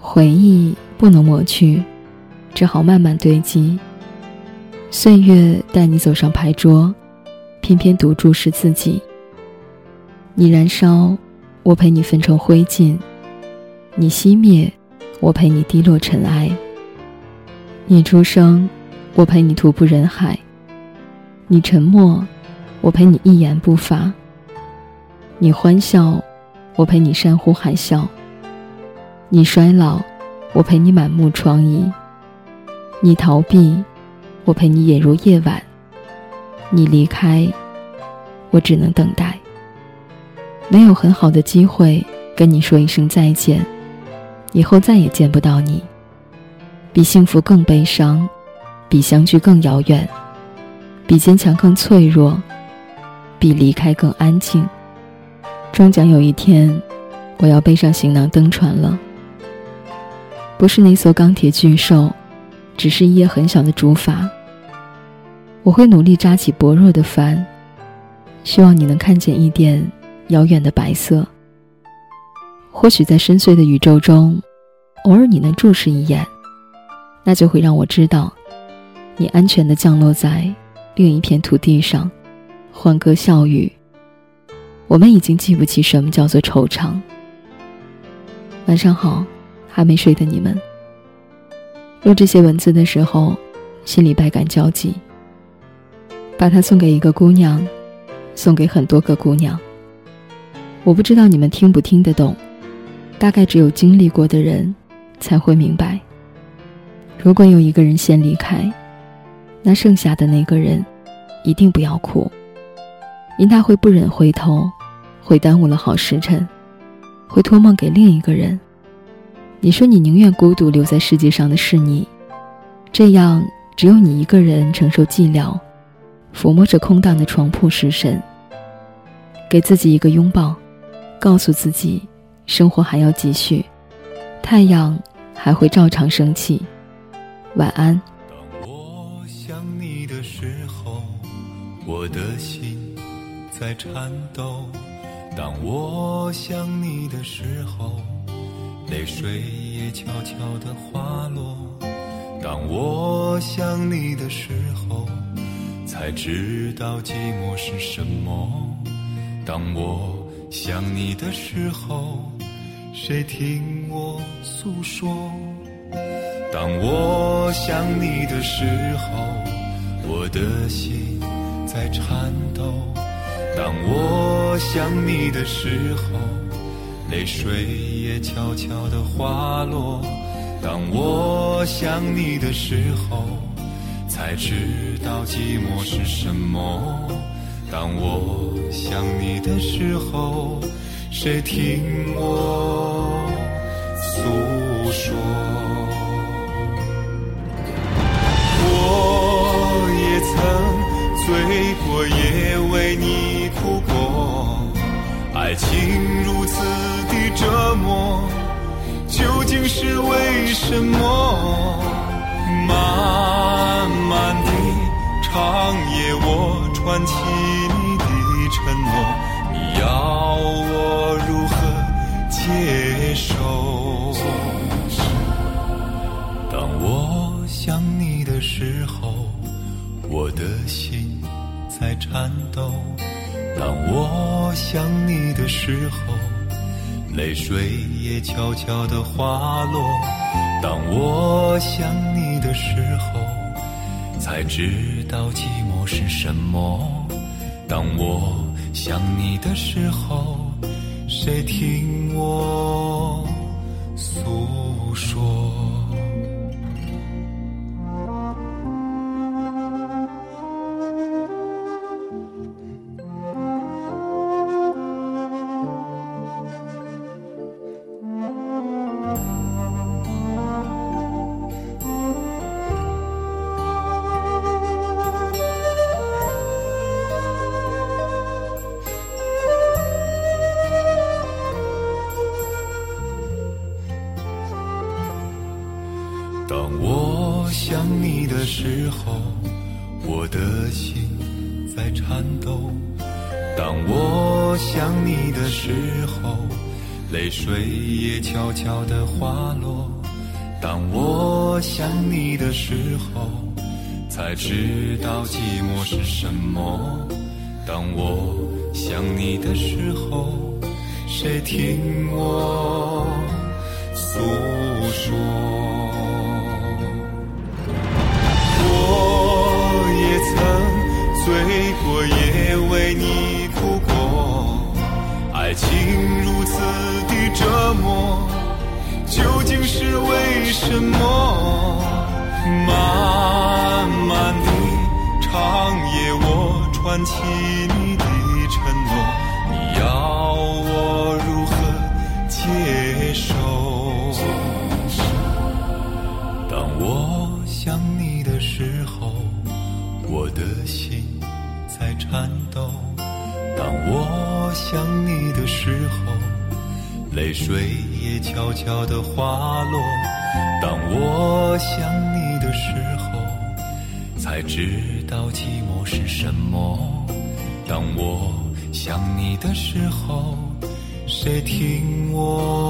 回忆不能抹去，只好慢慢堆积。岁月带你走上牌桌，偏偏赌注是自己。你燃烧，我陪你焚成灰烬；你熄灭，我陪你滴落尘埃。你出生，我陪你徒步人海；你沉默，我陪你一言不发；你欢笑，我陪你山呼海啸；你衰老，我陪你满目疮痍；你逃避。我陪你眼如夜晚，你离开，我只能等待。没有很好的机会跟你说一声再见，以后再也见不到你。比幸福更悲伤，比相聚更遥远，比坚强更脆弱，比离开更安静。终将有一天，我要背上行囊登船了。不是那艘钢铁巨兽，只是一叶很小的竹筏。我会努力扎起薄弱的帆，希望你能看见一点遥远的白色。或许在深邃的宇宙中，偶尔你能注视一眼，那就会让我知道，你安全的降落在另一片土地上，欢歌笑语。我们已经记不起什么叫做惆怅。晚上好，还没睡的你们。录这些文字的时候，心里百感交集。把它送给一个姑娘，送给很多个姑娘。我不知道你们听不听得懂，大概只有经历过的人才会明白。如果有一个人先离开，那剩下的那个人一定不要哭，因他会不忍回头，会耽误了好时辰，会托梦给另一个人。你说你宁愿孤独留在世界上的是你，这样只有你一个人承受寂寥。抚摸着空荡的床铺失神，给自己一个拥抱，告诉自己，生活还要继续，太阳还会照常升起。晚安。当我想你的时候，我的心在颤抖；当我想你的时候，泪水也悄悄地滑落；当我想你的时候。才知道寂寞是什么。当我想你的时候，谁听我诉说？当我想你的时候，我的心在颤抖。当我想你的时候，泪水也悄悄地滑落。当我想你的时候。才知道寂寞是什么。当我想你的时候，谁听我爱情如此的折磨，究竟是为什么？漫漫的长夜，我串起你的承诺，你要我如何接受？当我想你的时候，我的心在颤抖；当我想你的时候，泪水也悄悄地滑落。当我想你的时候，才知道寂寞是什么。当我想你的时候，谁听我诉说？当我想你的时候，我的心在颤抖；当我想你的时候，泪水也悄悄地滑落。当我想你的时候，才知道寂寞是什么。当我想你的时候，谁听我诉说？曾醉过，也为你哭过，爱情如此的折磨，究竟是为什么？漫漫的长夜，我串起你的承诺，你要我如何接受？当我想你的颤抖；当我想你的时候，泪水也悄悄地滑落。当我想你的时候，才知道寂寞是什么。当我想你的时候，谁听我？